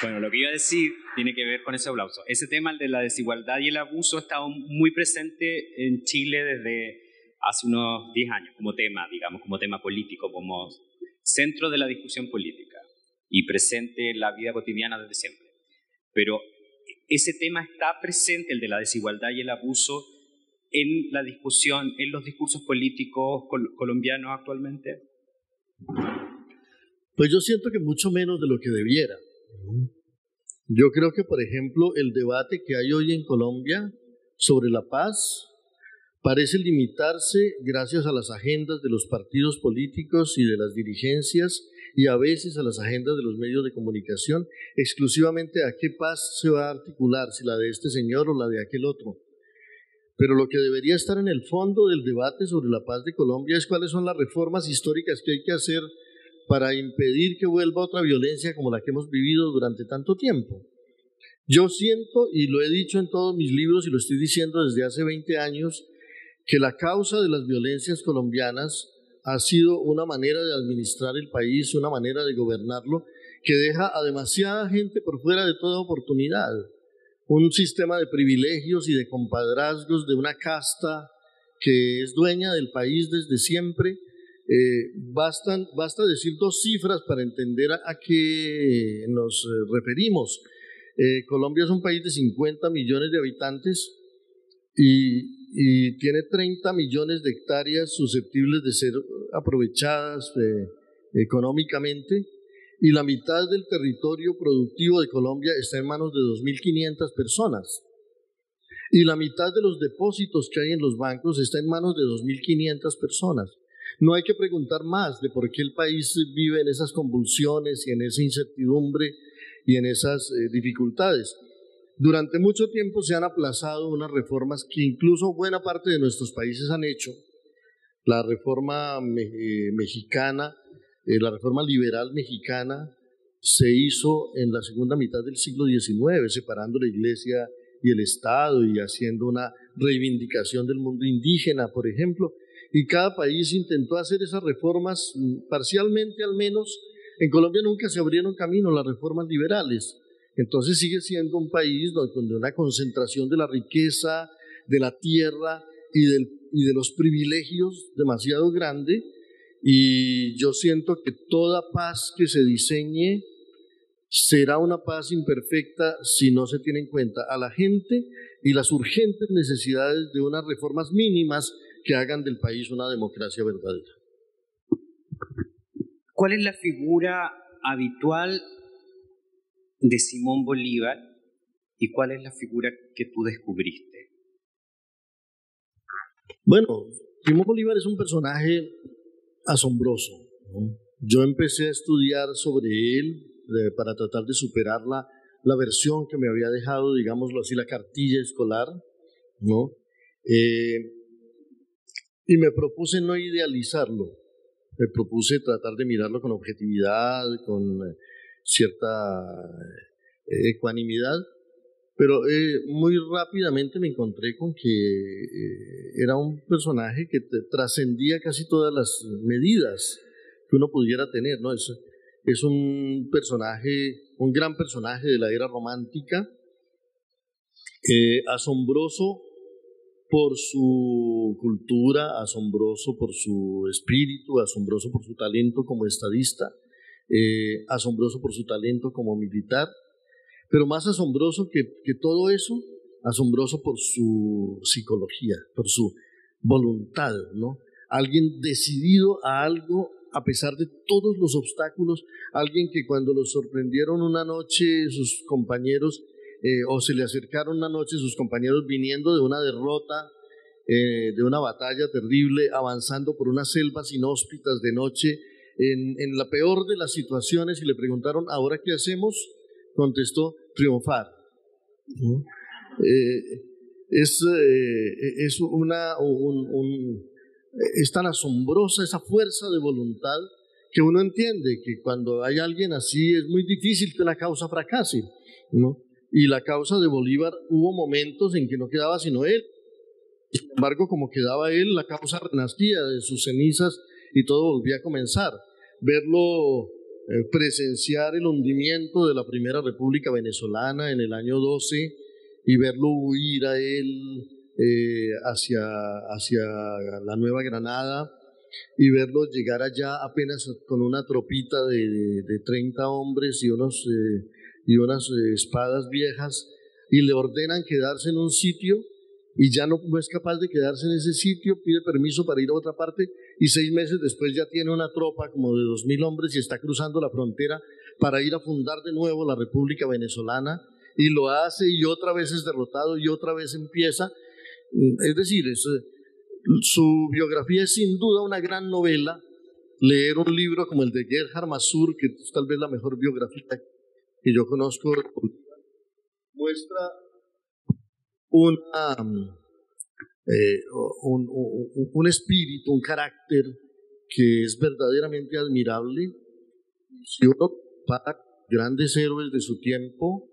Bueno, lo que iba a decir tiene que ver con ese aplauso. Ese tema, el de la desigualdad y el abuso, ha estado muy presente en Chile desde hace unos 10 años, como tema, digamos, como tema político, como centro de la discusión política y presente en la vida cotidiana desde siempre. Pero ese tema está presente, el de la desigualdad y el abuso, en la discusión, en los discursos políticos colombianos actualmente. Pues yo siento que mucho menos de lo que debiera. Yo creo que, por ejemplo, el debate que hay hoy en Colombia sobre la paz parece limitarse gracias a las agendas de los partidos políticos y de las dirigencias y a veces a las agendas de los medios de comunicación, exclusivamente a qué paz se va a articular, si la de este señor o la de aquel otro. Pero lo que debería estar en el fondo del debate sobre la paz de Colombia es cuáles son las reformas históricas que hay que hacer para impedir que vuelva otra violencia como la que hemos vivido durante tanto tiempo. Yo siento, y lo he dicho en todos mis libros y lo estoy diciendo desde hace 20 años, que la causa de las violencias colombianas ha sido una manera de administrar el país, una manera de gobernarlo, que deja a demasiada gente por fuera de toda oportunidad. Un sistema de privilegios y de compadrazgos de una casta que es dueña del país desde siempre eh, basta decir dos cifras para entender a, qué nos eh, referimos. Eh, Colombia es un país de 50 millones de habitantes y, y, tiene 30 millones de hectáreas susceptibles de ser aprovechadas económicamente y la mitad del territorio productivo de Colombia está en manos de 2.500 personas. Y la mitad de los depósitos que hay en los bancos está en manos de 2.500 personas. No hay que preguntar más de por qué el país vive en esas convulsiones y en esa incertidumbre y en esas eh, dificultades. Durante mucho tiempo se han aplazado unas reformas que incluso buena parte de nuestros países han hecho. La reforma eh, mexicana, eh, la reforma liberal mexicana se hizo en la segunda mitad del siglo XIX, separando la iglesia y el Estado y haciendo una reivindicación del mundo indígena, por ejemplo y cada país intentó hacer esas reformas mm, parcialmente al menos. En Colombia nunca se abrieron camino las reformas liberales. Entonces sigue siendo un país donde una concentración de la riqueza, de la tierra y, y de los privilegios demasiado grande. Y yo siento que toda paz que se diseñe será una paz imperfecta si no se tiene en cuenta a la gente y las urgentes necesidades de unas reformas mínimas que hagan del país una democracia verdadera. ¿Cuál es la figura habitual de Simón Bolívar y cuál es la figura que tú descubriste? Bueno, Simón Bolívar es un personaje asombroso. Yo empecé a estudiar sobre él eh, para tratar de superar la, la, versión que me había dejado, digámoslo así, la cartilla escolar, ¿no? Eh, y me propuse no idealizarlo, me propuse tratar de mirarlo con objetividad, con eh, cierta eh, ecuanimidad, pero eh, muy rápidamente me encontré con que era un personaje que trascendía casi todas las medidas que uno pudiera tener, ¿no? Es, un personaje, un gran personaje de la era romántica, eh, asombroso por su cultura, asombroso por su espíritu, asombroso por su talento como estadista, eh, asombroso por su talento como militar, pero más asombroso que, que todo eso, asombroso por su psicología, por su voluntad, ¿no? Alguien decidido a algo a pesar de todos los obstáculos, alguien que cuando lo sorprendieron una noche sus compañeros eh, o se le acercaron una noche sus compañeros viniendo de una derrota, eh, de una batalla terrible, avanzando por unas selvas inhóspitas de noche, en, en, la peor de las situaciones y le preguntaron, ¿ahora qué hacemos? Contestó, triunfar. Eh, es, es una, un, es tan asombrosa esa fuerza de voluntad que uno entiende que cuando hay alguien así es muy difícil que una causa fracase, ¿no? Y la causa de Bolívar hubo momentos en que no quedaba sino él. Sin embargo, como quedaba él, la causa renacía de sus cenizas y todo volvía a comenzar. Verlo eh, presenciar el hundimiento de la Primera República Venezolana en el año 12 y verlo huir a él eh, hacia, hacia la Nueva Granada y verlo llegar allá apenas con una tropita de, de, 30 hombres y, unos, eh, y unas eh, espadas viejas y le ordenan quedarse en un sitio y ya no, es capaz de quedarse en ese sitio, pide permiso para ir a otra parte y seis meses después ya tiene una tropa como de dos mil hombres y está cruzando la frontera para ir a fundar de nuevo la República Venezolana y lo hace y otra vez es derrotado y otra vez empieza es decir, su biografía es sin duda una gran novela. Leer un libro como el de Gerhard Masur, que es tal vez la mejor biografía que yo conozco, muestra una, eh, un, espíritu, un carácter que es verdaderamente admirable. Si uno para grandes héroes de su tiempo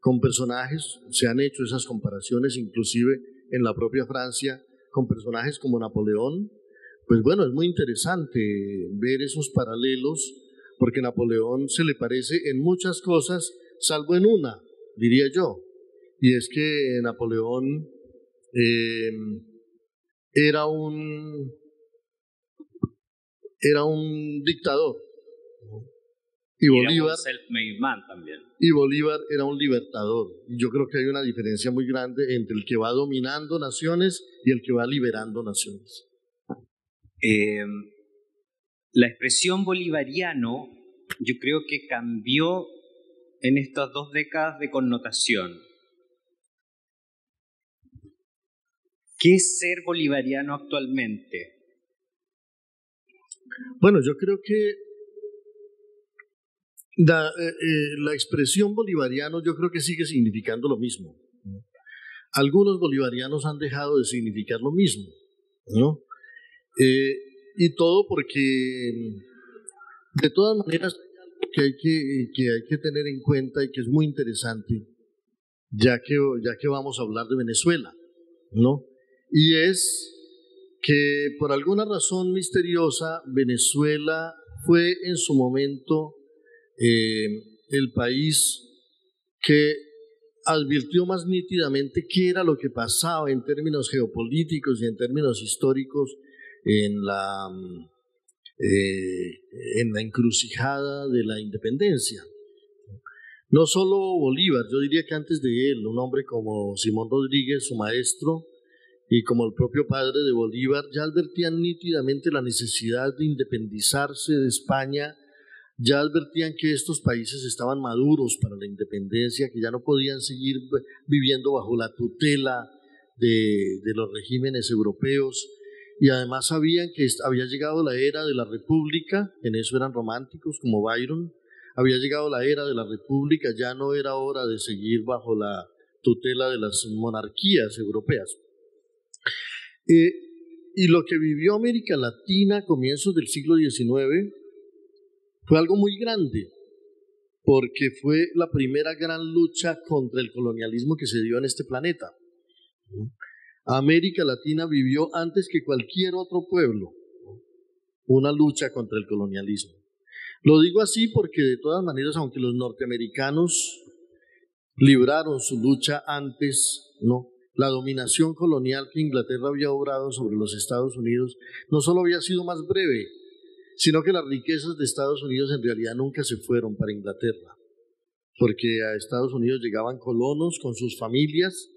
con personajes, se han hecho esas comparaciones, inclusive en la propia Francia con personajes como Napoleón, pues bueno, es muy interesante ver esos paralelos, porque Napoleón se le parece en muchas cosas, salvo en una, diría yo, y es que Napoleón em, era un era un dictador y Bolívar también. Y Bolívar era un libertador. Yo creo que hay una diferencia muy grande entre el que va dominando naciones y el que va liberando naciones. Em, la expresión bolivariano yo creo que cambió en estas dos décadas de connotación. ¿Qué es ser bolivariano actualmente? Bueno, yo creo que la, eh, eh, expresión bolivariano yo creo que sigue significando lo mismo. Algunos bolivarianos han dejado de significar lo mismo, ¿no? Eh, y todo porque, de todas maneras, que hay que, que hay que tener en cuenta y que es muy interesante, ya que, ya que vamos a hablar de Venezuela, ¿no? Y es que por alguna razón misteriosa, Venezuela fue en su momento eh, el país que advirtió más nítidamente qué era lo que pasaba en términos geopolíticos y en términos históricos en la, eh, en la encrucijada de la independencia. No solo Bolívar, yo diría que antes de él, un hombre como Simón Rodríguez, su maestro, y como el propio padre de Bolívar, ya advertían nítidamente la necesidad de independizarse de España. Ya advertían que estos países estaban maduros para la independencia, que ya no podían seguir viviendo bajo la tutela de, los regímenes europeos. Y además sabían que había llegado la era de la república, en eso eran románticos como Byron, había llegado la era de la república, ya no era hora de seguir bajo la tutela de las monarquías europeas. Eh, y lo que vivió América Latina a comienzos del siglo XIX fue algo muy grande, porque fue la primera gran lucha contra el colonialismo que se dio en este planeta. América Latina vivió antes que cualquier otro pueblo una lucha contra el colonialismo. Lo digo así porque de todas maneras, aunque los norteamericanos libraron su lucha antes, ¿no? La dominación colonial que Inglaterra había obrado sobre los Estados Unidos no solo había sido más breve, sino que las riquezas de Estados Unidos en realidad nunca se fueron para Inglaterra, porque a Estados Unidos llegaban colonos con sus familias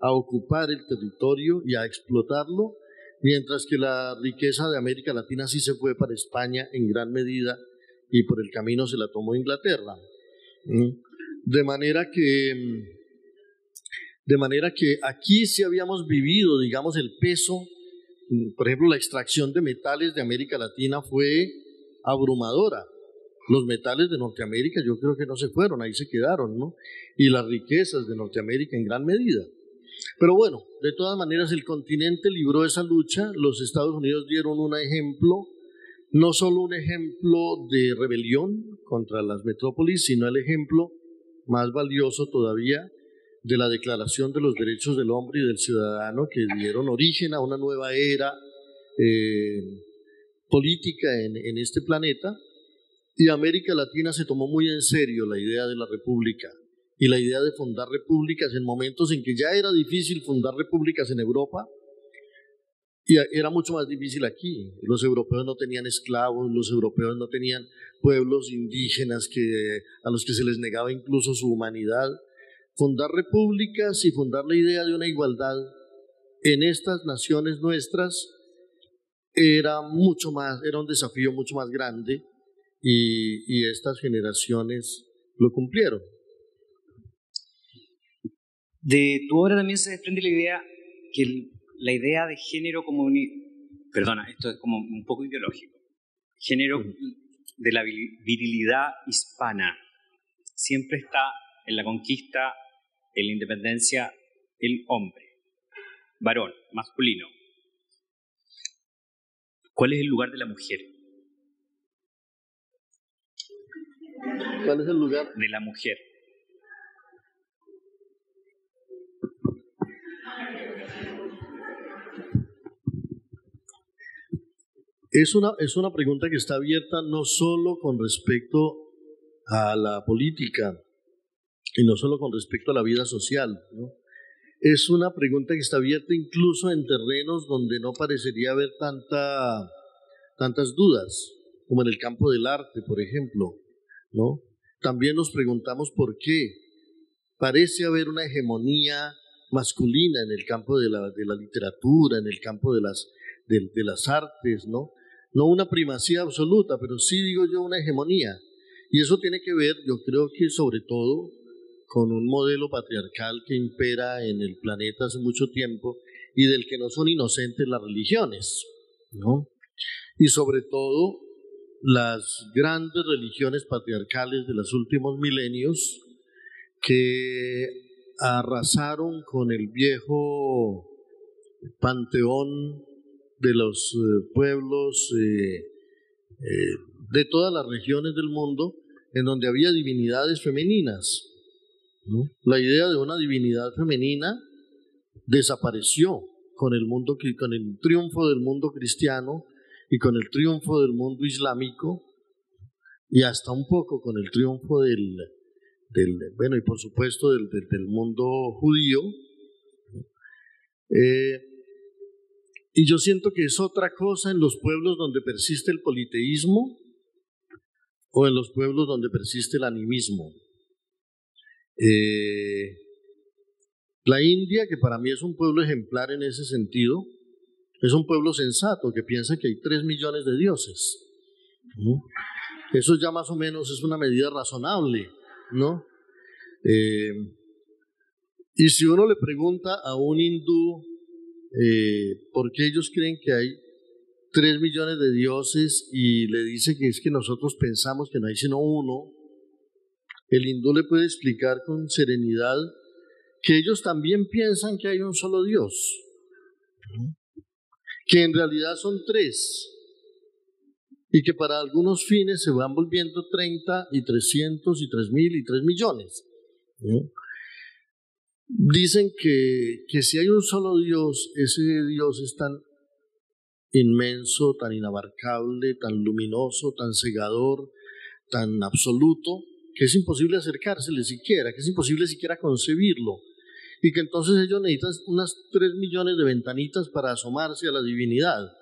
a ocupar el territorio y a explotarlo, mientras que la riqueza de América Latina sí se fue para España en gran medida y por el camino se la tomó Inglaterra. De manera que, de manera que aquí sí habíamos vivido, digamos, el peso, por ejemplo, la extracción de metales de América Latina fue abrumadora. Los metales de Norteamérica yo creo que no se fueron, ahí se quedaron, ¿no? Y las riquezas de Norteamérica en gran medida. Pero bueno, de todas maneras el continente libró esa lucha, los Estados Unidos dieron un ejemplo no solo un ejemplo de rebelión contra las metrópolis, sino el ejemplo más valioso todavía de la Declaración de los Derechos del Hombre y del Ciudadano que dieron origen a una nueva era eh, política en, en este planeta. Y América Latina se tomó muy en serio la idea de la república y la idea de fundar repúblicas en momentos en que ya era difícil fundar repúblicas en Europa y era mucho más difícil aquí. Los europeos no tenían esclavos, los europeos no tenían pueblos indígenas que, a los que se les negaba incluso su humanidad. Fundar repúblicas y fundar la idea de una igualdad en estas naciones nuestras era mucho más, era un desafío mucho más grande y, y estas generaciones lo cumplieron. De tu obra también se desprende la idea que el, la idea de género como perdona, esto es como un poco ideológico, género de la virilidad hispana siempre está en la conquista, en la independencia, el hombre, varón, masculino. ¿Cuál es el lugar de la mujer? ¿Cuál es el lugar? De la mujer. Es una, es una pregunta que está abierta no solo con respecto a la política y no solo con respecto a la vida social. ¿no? Es una pregunta que está abierta incluso en terrenos donde no parecería haber tanta, tantas dudas, como en el campo del arte, por ejemplo. ¿no? También nos preguntamos por qué. Parece haber una hegemonía masculina en el campo de la, de la literatura, en el campo de las, de, de las artes, ¿no? no una primacía absoluta, pero sí digo yo una hegemonía. Y eso tiene que ver, yo creo que sobre todo, con un modelo patriarcal que impera en el planeta hace mucho tiempo y del que no son inocentes las religiones, ¿no? Y sobre todo las grandes religiones patriarcales de los últimos milenios que arrasaron con el viejo panteón de los eh, pueblos eh, eh, de todas las regiones del mundo en donde había divinidades femeninas. La idea de una divinidad femenina desapareció con el, mundo, con el triunfo del mundo cristiano y con el triunfo del mundo islámico y hasta un poco con el triunfo del, bueno, y por supuesto del, del, mundo judío. Y yo siento que es otra cosa en los pueblos donde persiste el politeísmo o en los pueblos donde persiste el animismo. Eh, la India, que para mí es un pueblo ejemplar en ese sentido, es un pueblo sensato que piensa que hay tres millones de dioses. Eso ya más o menos es una medida razonable, ¿no? Eh, y si uno le pregunta a un hindú eh, porque ellos creen que hay tres millones de dioses y le dice que es que nosotros pensamos que no hay sino uno, el hindú le puede explicar con serenidad que ellos también piensan que hay un solo Dios, que en realidad son tres y que para algunos fines se van volviendo 30 y 300 y 3 mil y 3 millones. Dicen que, que si hay un solo Dios, ese Dios es tan inmenso, tan inabarcable, tan luminoso, tan cegador, tan absoluto que es imposible acercársele siquiera, que es imposible siquiera concebirlo, y que entonces ellos necesitan unas 3 millones de ventanitas para asomarse a la divinidad,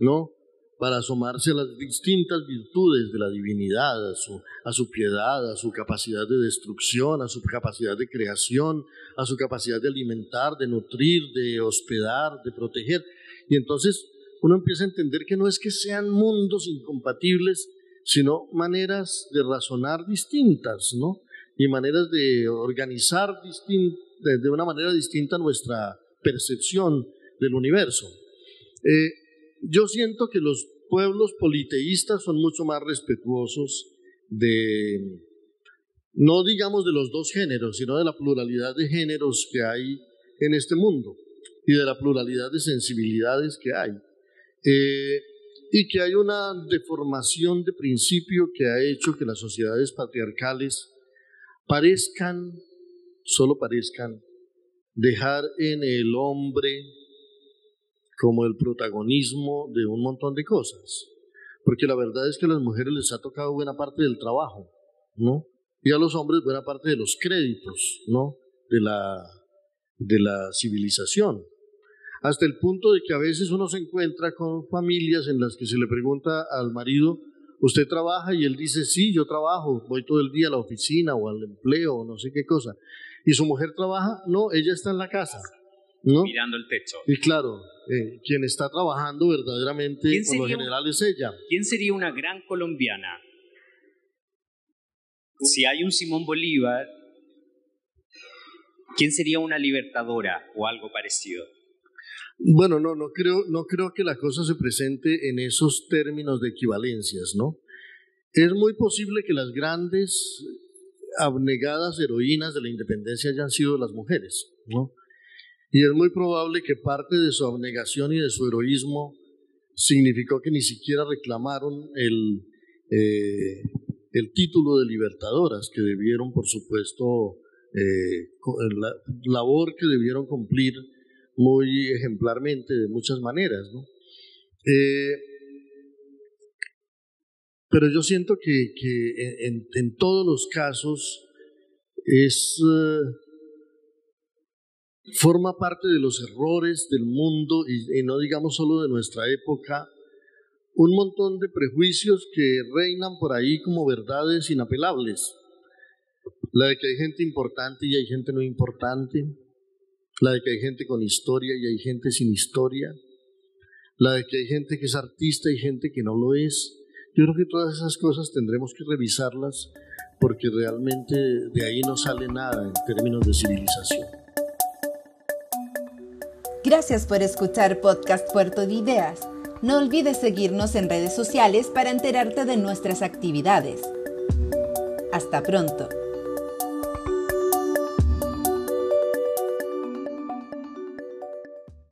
¿no? Para asomarse a las distintas virtudes de la divinidad, a su piedad, a su capacidad de destrucción, a su capacidad de creación, a su capacidad de alimentar, de nutrir, de hospedar, de proteger. Y entonces uno empieza a entender que no es que sean mundos incompatibles, sino maneras de razonar distintas, ¿no? Y maneras de organizar de una manera distinta nuestra percepción del universo. Eh, yo siento que los pueblos politeístas son mucho más respetuosos de, no digamos de los dos géneros, sino de la pluralidad de géneros que hay en este mundo y de la pluralidad de sensibilidades que hay. Eh, y que hay una deformación de principio que ha hecho que las sociedades patriarcales parezcan, solo parezcan, dejar en el hombre como el protagonismo de un montón de cosas. Porque la verdad es que a las mujeres les ha tocado buena parte del trabajo, ¿no? Y a los hombres buena parte de los créditos, ¿no? De la, de la civilización hasta el punto de que a veces uno se encuentra con familias en las que se le pregunta al marido, ¿usted trabaja? Y él dice, sí, yo trabajo, voy todo el día a la oficina o al empleo o no sé qué cosa. ¿Y su mujer trabaja? No, ella está en la casa. ¿no? Mirando el techo. Y claro, eh, quien está trabajando verdaderamente, por lo general, es ella. ¿Quién sería una gran colombiana? Si hay un Simón Bolívar, ¿quién sería una libertadora o algo parecido? Bueno, no, no creo, no creo que la cosa se presente en esos términos de equivalencias, ¿no? Es muy posible que las grandes abnegadas heroínas de la independencia hayan sido las mujeres, ¿no? Y es muy probable que parte de su abnegación y de su heroísmo significó que ni siquiera reclamaron el, eh, el título de libertadoras que debieron, por supuesto, eh, la labor que debieron cumplir muy ejemplarmente de muchas maneras. ¿no? Eh, pero yo siento que, que en, en, todos los casos es, uh, forma parte de los errores del mundo y, y no digamos solo de nuestra época, un montón de prejuicios que reinan por ahí como verdades inapelables. La de que hay gente importante y hay gente no importante, la de que hay gente con historia y hay gente sin historia, la de que hay gente que es artista y gente que no lo es. Yo creo que todas esas cosas tendremos que revisarlas porque realmente de ahí no sale nada en términos de civilización. Gracias por escuchar Podcast Puerto de Ideas. No olvides seguirnos en redes sociales para enterarte de nuestras actividades. Hasta pronto.